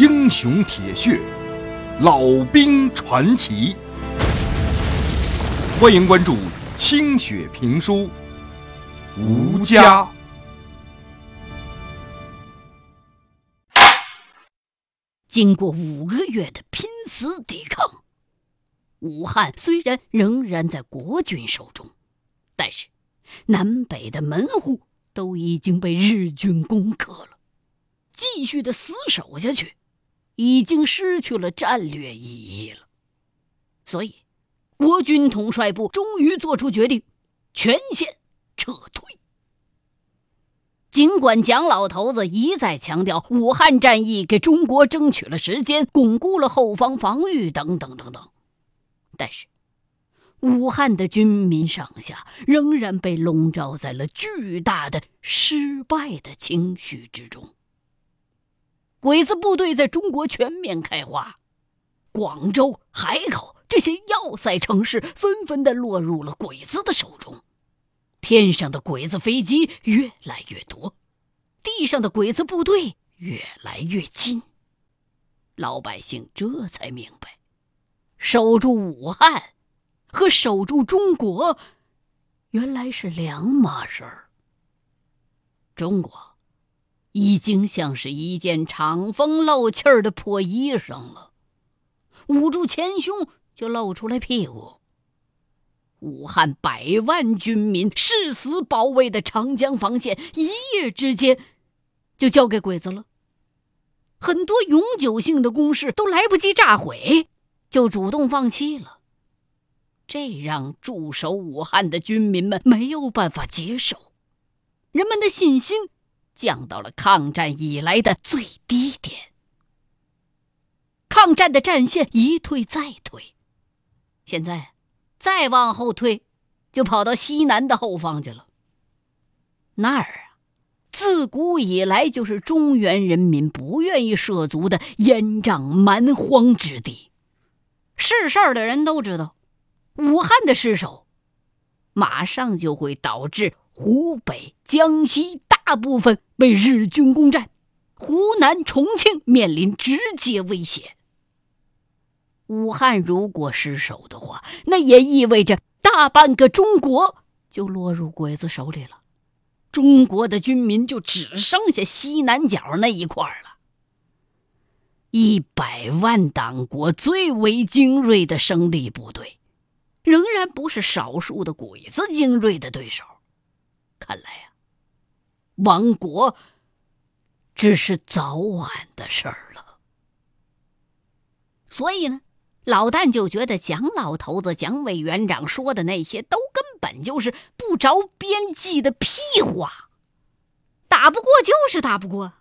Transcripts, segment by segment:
英雄铁血，老兵传奇。欢迎关注清雪评书，吴家。经过五个月的拼死抵抗，武汉虽然仍然在国军手中，但是南北的门户都已经被日军攻克了。继续的死守下去，已经失去了战略意义了。所以，国军统帅部终于做出决定，全线撤退。尽管蒋老头子一再强调武汉战役给中国争取了时间，巩固了后方防御等等等等，但是武汉的军民上下仍然被笼罩在了巨大的失败的情绪之中。鬼子部队在中国全面开花，广州、海口这些要塞城市纷纷的落入了鬼子的手中。天上的鬼子飞机越来越多，地上的鬼子部队越来越近。老百姓这才明白，守住武汉和守住中国原来是两码事儿。中国。已经像是一件敞风漏气儿的破衣裳了，捂住前胸就露出来屁股。武汉百万军民誓死保卫的长江防线，一夜之间就交给鬼子了。很多永久性的工事都来不及炸毁，就主动放弃了。这让驻守武汉的军民们没有办法接受，人们的信心。降到了抗战以来的最低点，抗战的战线一退再退，现在再往后退，就跑到西南的后方去了。那儿啊，自古以来就是中原人民不愿意涉足的烟瘴蛮荒之地。是事儿的人都知道，武汉的失守，马上就会导致湖北、江西。大部分被日军攻占，湖南、重庆面临直接威胁。武汉如果失守的话，那也意味着大半个中国就落入鬼子手里了。中国的军民就只剩下西南角那一块了。一百万党国最为精锐的生力部队，仍然不是少数的鬼子精锐的对手。看来呀。亡国只是早晚的事儿了，所以呢，老旦就觉得蒋老头子、蒋委员长说的那些都根本就是不着边际的屁话。打不过就是打不过，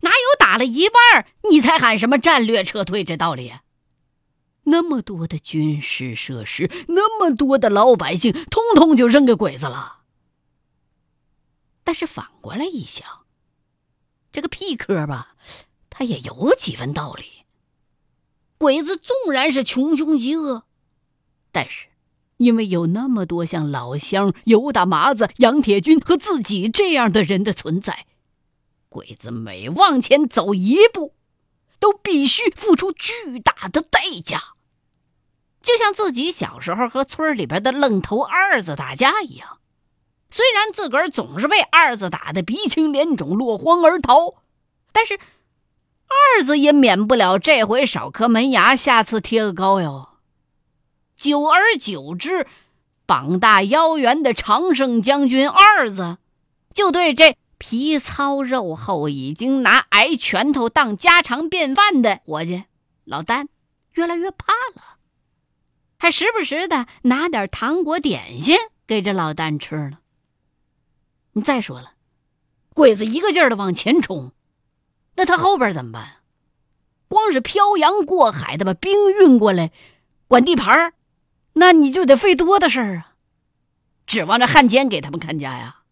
哪有打了一半你才喊什么战略撤退这道理？那么多的军事设施，那么多的老百姓，通通就扔给鬼子了。但是反过来一想，这个屁科吧，他也有几分道理。鬼子纵然是穷凶极恶，但是因为有那么多像老乡、尤大麻子、杨铁军和自己这样的人的存在，鬼子每往前走一步，都必须付出巨大的代价。就像自己小时候和村里边的愣头二子打架一样。虽然自个儿总是被二子打得鼻青脸肿、落荒而逃，但是二子也免不了这回少颗门牙，下次贴个膏药。久而久之，膀大腰圆的常胜将军二子就对这皮糙肉厚、已经拿挨拳头当家常便饭的伙计老丹越来越怕了，还时不时的拿点糖果点心给这老丹吃了。你再说了，鬼子一个劲儿的往前冲，那他后边怎么办？光是漂洋过海的把兵运过来，管地盘儿那你就得费多大事儿啊！指望着汉奸给他们看家呀？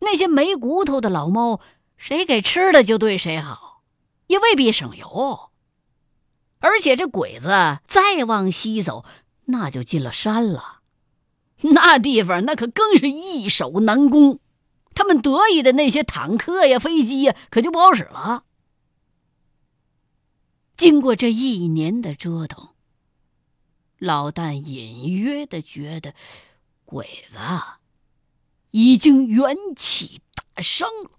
那些没骨头的老猫，谁给吃的就对谁好，也未必省油。而且这鬼子再往西走，那就进了山了，那地方那可更是易守难攻。他们得意的那些坦克呀、飞机呀，可就不好使了。经过这一年的折腾，老旦隐约的觉得鬼子已经元气大伤了。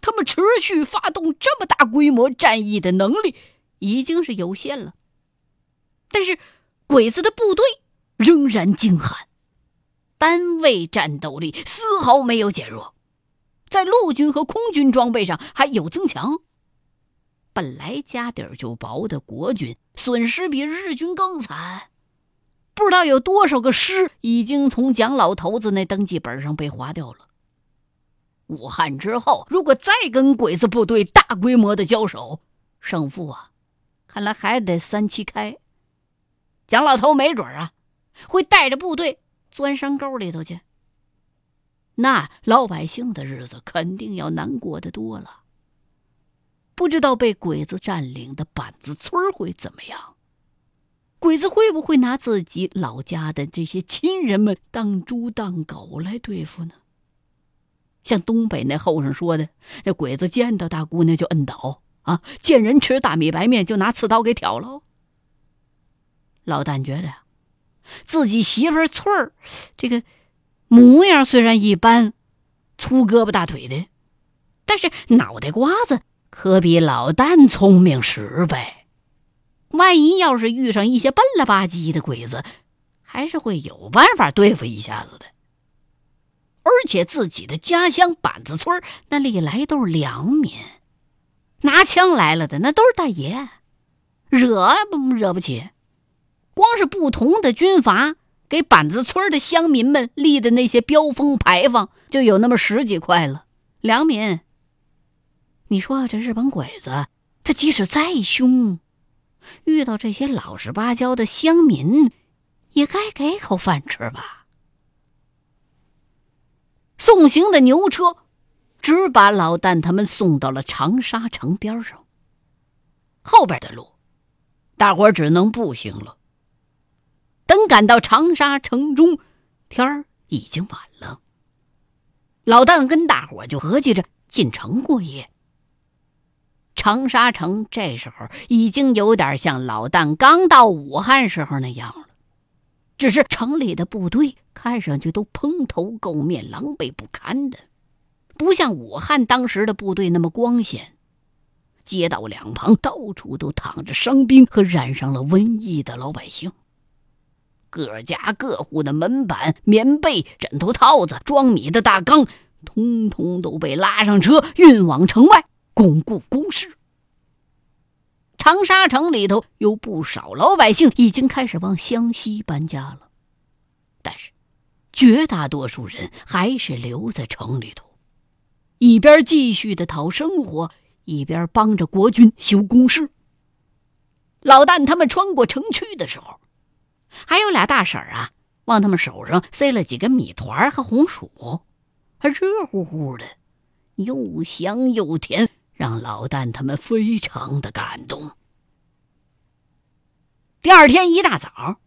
他们持续发动这么大规模战役的能力已经是有限了，但是鬼子的部队仍然精悍，单位战斗力丝毫没有减弱，在陆军和空军装备上还有增强。本来家底儿就薄的国军损失比日军更惨，不知道有多少个师已经从蒋老头子那登记本上被划掉了。武汉之后，如果再跟鬼子部队大规模的交手，胜负啊，看来还得三七开。蒋老头没准啊，会带着部队钻山沟里头去。那老百姓的日子肯定要难过的多了。不知道被鬼子占领的板子村会怎么样？鬼子会不会拿自己老家的这些亲人们当猪当狗来对付呢？像东北那后生说的，这鬼子见到大姑娘就摁倒啊，见人吃大米白面就拿刺刀给挑了。老旦觉得，自己媳妇翠儿这个模样虽然一般，粗胳膊大腿的，但是脑袋瓜子可比老旦聪明十倍。万一要是遇上一些笨了吧唧的鬼子，还是会有办法对付一下子的。而且自己的家乡板子村那历来都是良民，拿枪来了的那都是大爷，惹不惹不起。光是不同的军阀给板子村的乡民们立的那些标封牌坊，就有那么十几块了。良民，你说这日本鬼子，他即使再凶，遇到这些老实巴交的乡民，也该给口饭吃吧？送行的牛车，只把老旦他们送到了长沙城边上。后边的路，大伙只能步行了。等赶到长沙城中，天儿已经晚了。老旦跟大伙就合计着进城过夜。长沙城这时候已经有点像老旦刚到武汉时候那样了。只是城里的部队看上去都蓬头垢面、狼狈不堪的，不像武汉当时的部队那么光鲜。街道两旁到处都躺着伤兵和染上了瘟疫的老百姓，各家各户的门板、棉被、枕头套子、装米的大缸，通通都被拉上车运往城外巩固工事。长沙城里头有不少老百姓已经开始往湘西搬家了，但是绝大多数人还是留在城里头，一边继续的讨生活，一边帮着国军修工事。老旦他们穿过城区的时候，还有俩大婶儿啊，往他们手上塞了几个米团和红薯，还热乎乎的，又香又甜。让老旦他们非常的感动。第二天一大早，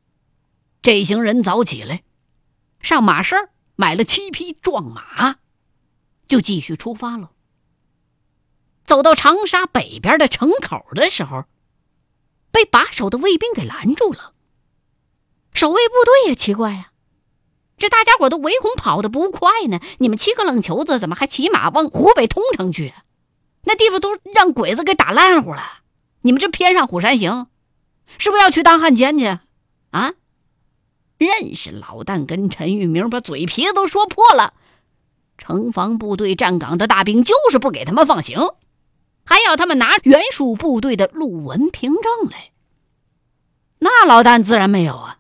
这行人早起来，上马市买了七匹壮马，就继续出发了。走到长沙北边的城口的时候，被把守的卫兵给拦住了。守卫部队也奇怪呀，这大家伙都唯恐跑得不快呢，你们七个愣球子怎么还骑马往湖北通城去？那地方都让鬼子给打烂乎了，你们这偏上虎山行，是不是要去当汉奸去？啊！认识老旦跟陈玉明，把嘴皮子都说破了。城防部队站岗的大兵就是不给他们放行，还要他们拿原属部队的陆文凭证来。那老旦自然没有啊，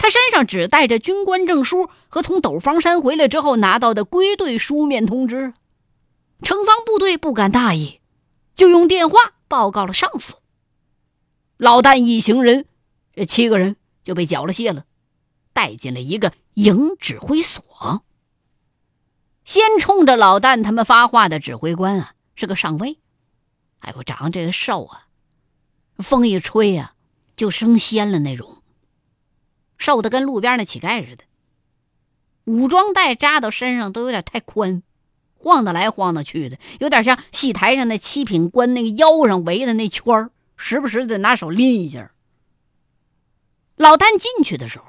他身上只带着军官证书和从斗方山回来之后拿到的归队书面通知。城防部队不敢大意，就用电话报告了上司。老旦一行人，这七个人就被缴了械了，带进了一个营指挥所。先冲着老旦他们发话的指挥官啊，是个上尉，哎呦，长这个瘦啊，风一吹呀就升仙了那种，瘦的跟路边那乞丐似的，武装带扎到身上都有点太宽。晃荡来晃荡去的，有点像戏台上那七品官那个腰上围的那圈儿，时不时的拿手拎一下。老旦进去的时候，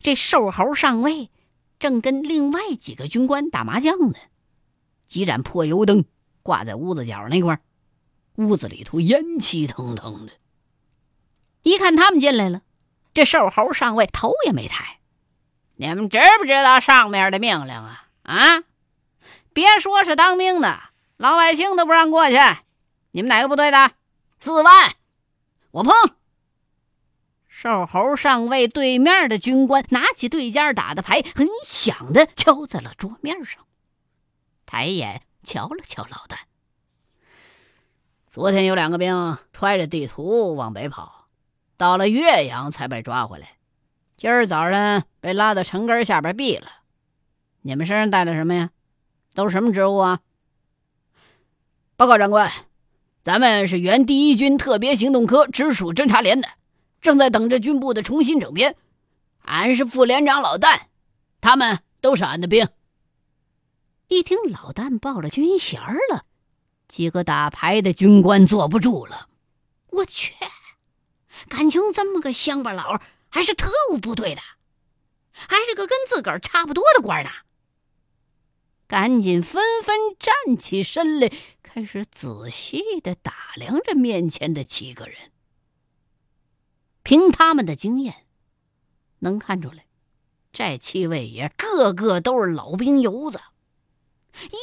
这瘦猴上尉正跟另外几个军官打麻将呢，几盏破油灯挂在屋子角那块儿屋子里头烟气腾腾的。一看他们进来了，这瘦猴上尉头也没抬：“你们知不知道上面的命令啊？啊，别说是当兵的，老百姓都不让过去。你们哪个部队的？四万，我碰。”瘦猴上尉对面的军官拿起对尖打的牌，很响的敲在了桌面上，抬眼瞧了瞧老旦。昨天有两个兵揣着地图往北跑，到了岳阳才被抓回来，今儿早上被拉到城根下边毙了。你们身上带的什么呀？都是什么职务啊？报告长官，咱们是原第一军特别行动科直属侦察连的。正在等着军部的重新整编，俺是副连长老旦，他们都是俺的兵。一听老旦报了军衔了，几个打牌的军官坐不住了。我去，感情这么个乡巴佬还是特务部队的，还是个跟自个儿差不多的官呢。赶紧纷纷站起身来，开始仔细的打量着面前的七个人。凭他们的经验，能看出来，这七位爷个个都是老兵油子，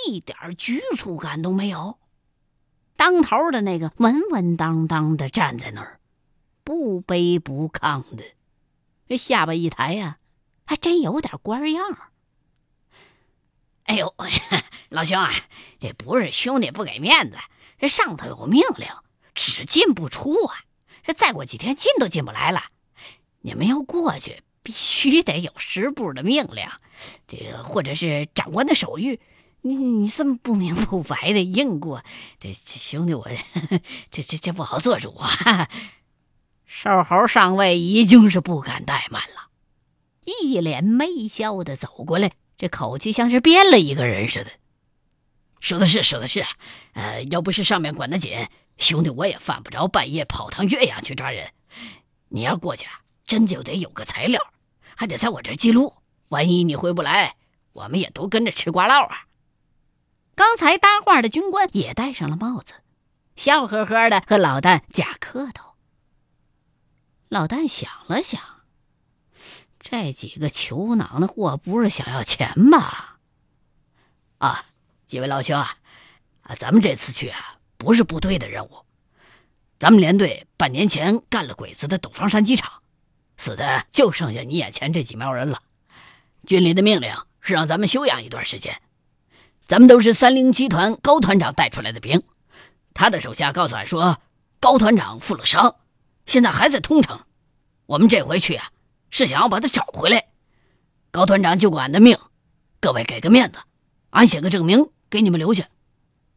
一点局促感都没有。当头的那个稳稳当当的站在那儿，不卑不亢的，这下巴一抬呀，还真有点官样。哎呦，老兄啊，这不是兄弟不给面子，这上头有命令，只进不出啊。这再过几天进都进不来了，你们要过去，必须得有师部的命令，这个或者是长官的手谕。你你这么不明不白的硬过，这这兄弟我 这这这不好做主啊！瘦猴上尉已经是不敢怠慢了，一脸媚笑的走过来，这口气像是变了一个人似的。说的是，说的是，呃，要不是上面管得紧。兄弟，我也犯不着半夜跑趟岳阳去抓人。你要过去啊，真就得有个材料，还得在我这记录。万一你回不来，我们也都跟着吃瓜唠啊。刚才搭话的军官也戴上了帽子，笑呵呵的和老旦假客套。老旦想了想，这几个球囊的货不是想要钱吧？啊，几位老兄啊，啊，咱们这次去啊。不是部队的任务，咱们连队半年前干了鬼子的陡方山机场，死的就剩下你眼前这几苗人了。军里的命令是让咱们休养一段时间。咱们都是三零七团高团长带出来的兵，他的手下告诉俺说，高团长负了伤，现在还在通城。我们这回去啊，是想要把他找回来。高团长救过俺的命，各位给个面子，俺写个证明给你们留下。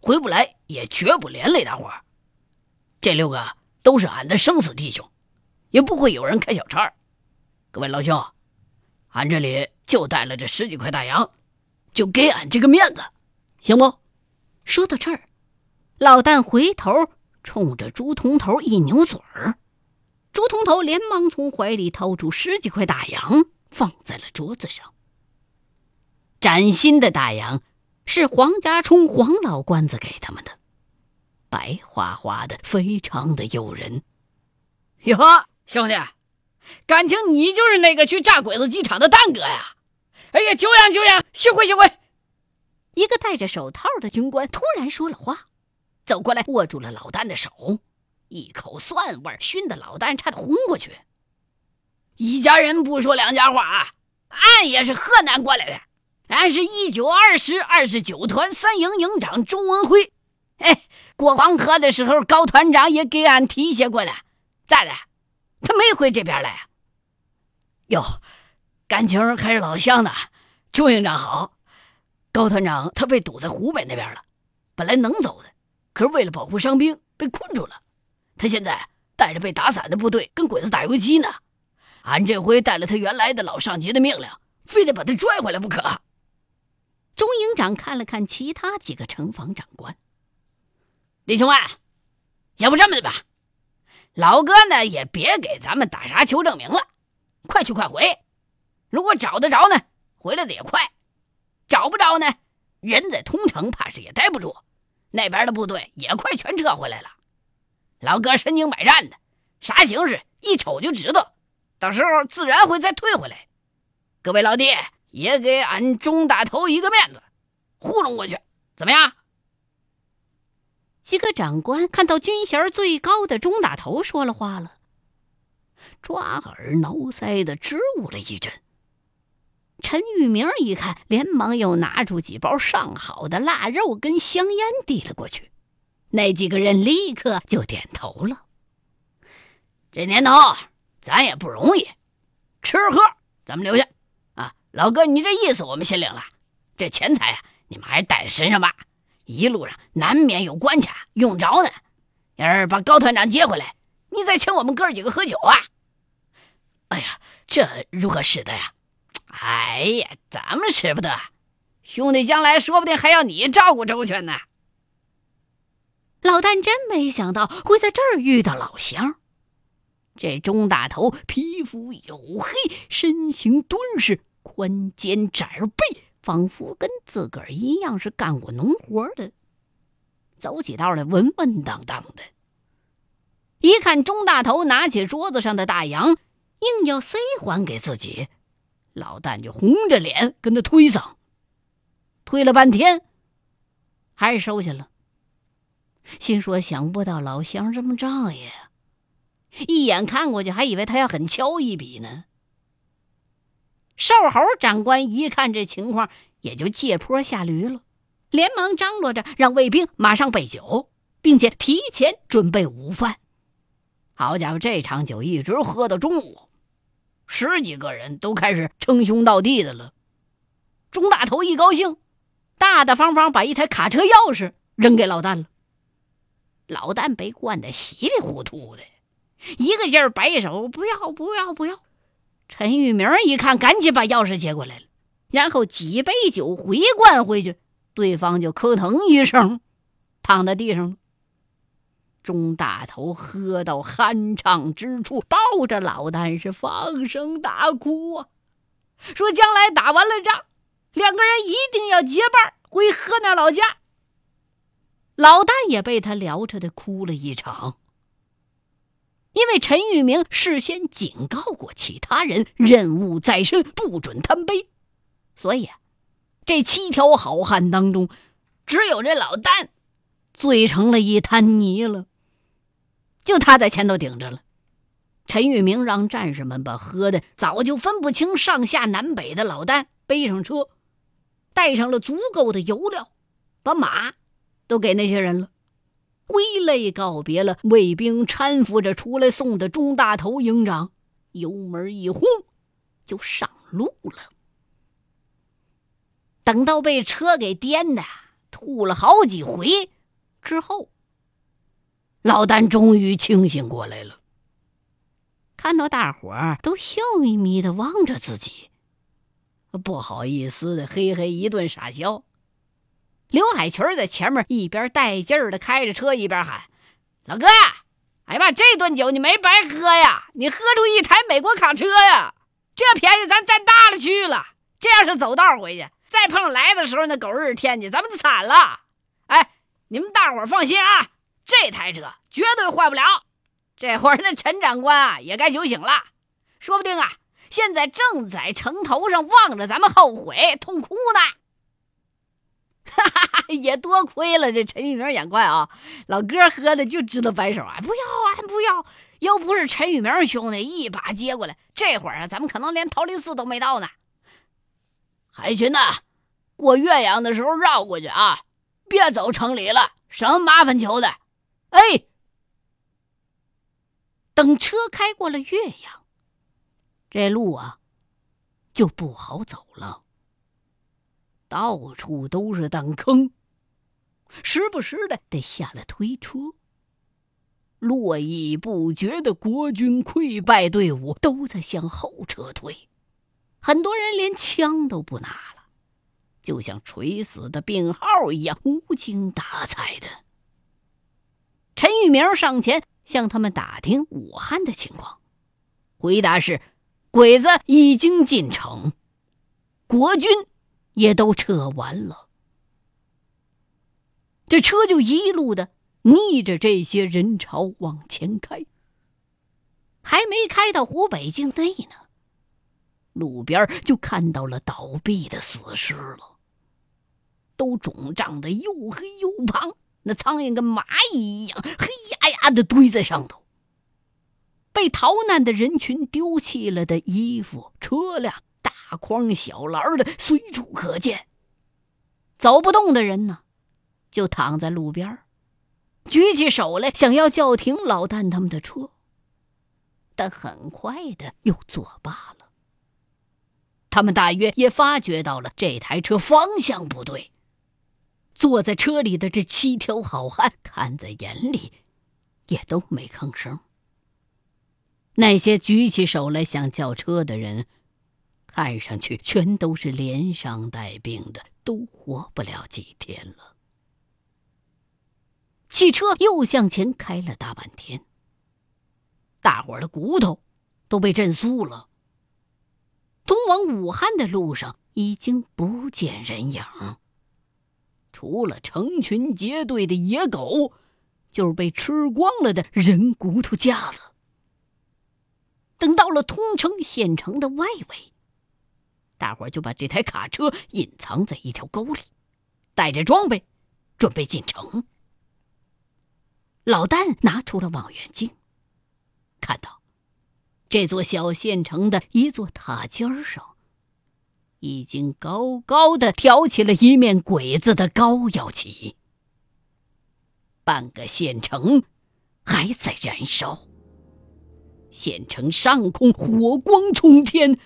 回不来也绝不连累大伙儿。这六个都是俺的生死弟兄，也不会有人开小差。各位老兄，俺这里就带了这十几块大洋，就给俺这个面子，行不？说到这儿，老旦回头冲着朱铜头一扭嘴儿，朱铜头连忙从怀里掏出十几块大洋，放在了桌子上。崭新的大洋。是黄家冲黄老官子给他们的，白花花的，非常的诱人。哟，兄弟，感情你就是那个去炸鬼子机场的蛋哥呀？哎呀，久仰久仰，幸会幸会。一个戴着手套的军官突然说了话，走过来握住了老旦的手，一口蒜味熏得老旦差点昏过去。一家人不说两家话啊，俺也是河南过来的。俺是一九二师二十九团三营营长钟文辉，哎，过黄河的时候，高团长也给俺提携过来，咋的？他没回这边来？哟，感情还是老乡呢。周营长好，高团长他被堵在湖北那边了，本来能走的，可是为了保护伤兵，被困住了。他现在带着被打散的部队跟鬼子打游击呢。俺这回带了他原来的老上级的命令，非得把他拽回来不可。钟营长看了看其他几个城防长官，李兄们，要不这么的吧，老哥呢，也别给咱们打啥求证明了，快去快回。如果找得着呢，回来的也快；找不着呢，人在通城，怕是也待不住。那边的部队也快全撤回来了。老哥身经百战的，啥形势一瞅就知道，到时候自然会再退回来。各位老弟，也给俺钟大头一个面子，糊弄过去，怎么样？几个长官看到军衔最高的钟大头说了话了，抓耳挠腮的支吾了一阵。陈玉明一看，连忙又拿出几包上好的腊肉跟香烟递了过去。那几个人立刻就点头了。这年头咱也不容易，吃喝咱们留下啊！老哥，你这意思我们心领了。这钱财啊，你们还是带身上吧。一路上难免有关卡，用着呢。要是把高团长接回来，你再请我们哥几个喝酒啊！哎呀，这如何使得呀？哎呀，咱们使不得，兄弟将来说不定还要你照顾周全呢。老旦真没想到会在这儿遇到老乡。这钟大头皮肤黝黑，身形敦实，宽肩窄背。仿佛跟自个儿一样是干过农活的，走起道来稳稳当当的。一看钟大头拿起桌子上的大洋，硬要塞还给自己，老旦就红着脸跟他推搡，推了半天，还是收下了。心说：想不到老乡这么仗义，一眼看过去还以为他要狠敲一笔呢。瘦猴长官一看这情况，也就借坡下驴了，连忙张罗着让卫兵马上备酒，并且提前准备午饭。好家伙，这场酒一直喝到中午，十几个人都开始称兄道弟的了。钟大头一高兴，大大方方把一台卡车钥匙扔给老旦了。老旦被灌得稀里糊涂的，一个劲儿摆手：“不要，不要，不要！”陈玉明一看，赶紧把钥匙接过来了，然后几杯酒回灌回去，对方就磕腾一声，躺在地上了。钟大头喝到酣畅之处，抱着老旦是放声大哭啊，说将来打完了仗，两个人一定要结伴回河南老家。老旦也被他聊扯的哭了一场。因为陈玉明事先警告过其他人，任务在身，不准贪杯，所以，这七条好汉当中，只有这老旦醉成了一滩泥了。就他在前头顶着了。陈玉明让战士们把喝的早就分不清上下南北的老旦背上车，带上了足够的油料，把马都给那些人了。挥泪告别了卫兵搀扶着出来送的钟大头营长，油门一轰，就上路了。等到被车给颠的吐了好几回之后，老丹终于清醒过来了。看到大伙儿都笑眯眯的望着自己，不好意思的嘿嘿一顿傻笑。刘海群在前面一边带劲儿的开着车，一边喊：“老哥，哎呀妈，这顿酒你没白喝呀！你喝出一台美国卡车呀，这便宜咱占大了去了。这要是走道回去，再碰上来的时候那狗日天气，咱们就惨了。哎，你们大伙放心啊，这台车绝对坏不了。这会儿那陈长官啊也该酒醒了，说不定啊现在正在城头上望着咱们后悔痛哭呢。”哈哈，也多亏了这陈玉明眼快啊！老哥喝的就知道摆手啊，不要啊，不要！要不是陈玉明兄弟一把接过来，这会儿啊，咱们可能连桃林寺都没到呢。海群呐，过岳阳的时候绕过去啊，别走城里了，省麻烦求的。哎，等车开过了岳阳，这路啊就不好走了。到处都是弹坑，时不时的得下来推车。络绎不绝的国军溃败队伍都在向后撤退，很多人连枪都不拿了，就像垂死的病号一样无精打采的。陈玉明上前向他们打听武汉的情况，回答是：鬼子已经进城，国军也都撤完了。这车就一路的逆着这些人潮往前开，还没开到湖北境内呢，路边就看到了倒闭的死尸了，都肿胀的又黑又胖，那苍蝇跟蚂蚁一样，黑压压的堆在上头。被逃难的人群丢弃了的衣服、车辆，大筐小篮的随处可见。走不动的人呢？就躺在路边举起手来想要叫停老旦他们的车，但很快的又作罢了。他们大约也发觉到了这台车方向不对，坐在车里的这七条好汉看在眼里，也都没吭声。那些举起手来想叫车的人，看上去全都是连伤带病的，都活不了几天了。汽车又向前开了大半天，大伙儿的骨头都被震酥了。通往武汉的路上已经不见人影，除了成群结队的野狗，就是被吃光了的人骨头架子。等到了通城县城的外围，大伙儿就把这台卡车隐藏在一条沟里，带着装备，准备进城。老旦拿出了望远镜，看到这座小县城的一座塔尖上，已经高高的挑起了一面鬼子的高腰旗。半个县城还在燃烧，县城上空火光冲天，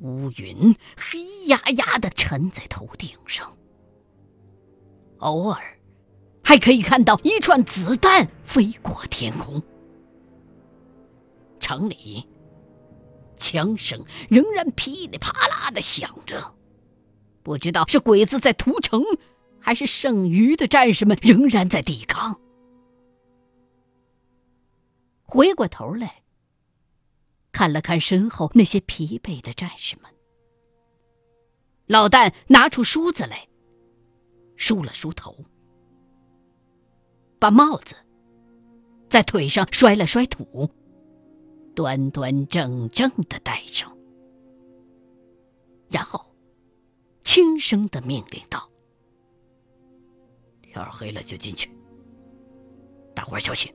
乌云黑压压的沉在头顶上，偶尔。还可以看到一串子弹飞过天空，城里枪声仍然噼里啪啦的响着，不知道是鬼子在屠城，还是剩余的战士们仍然在抵抗。回过头来，看了看身后那些疲惫的战士们，老旦拿出梳子来，梳了梳头。把帽子在腿上摔了摔土，端端正正的戴上，然后轻声的命令道：“天黑了就进去，大伙儿小心。”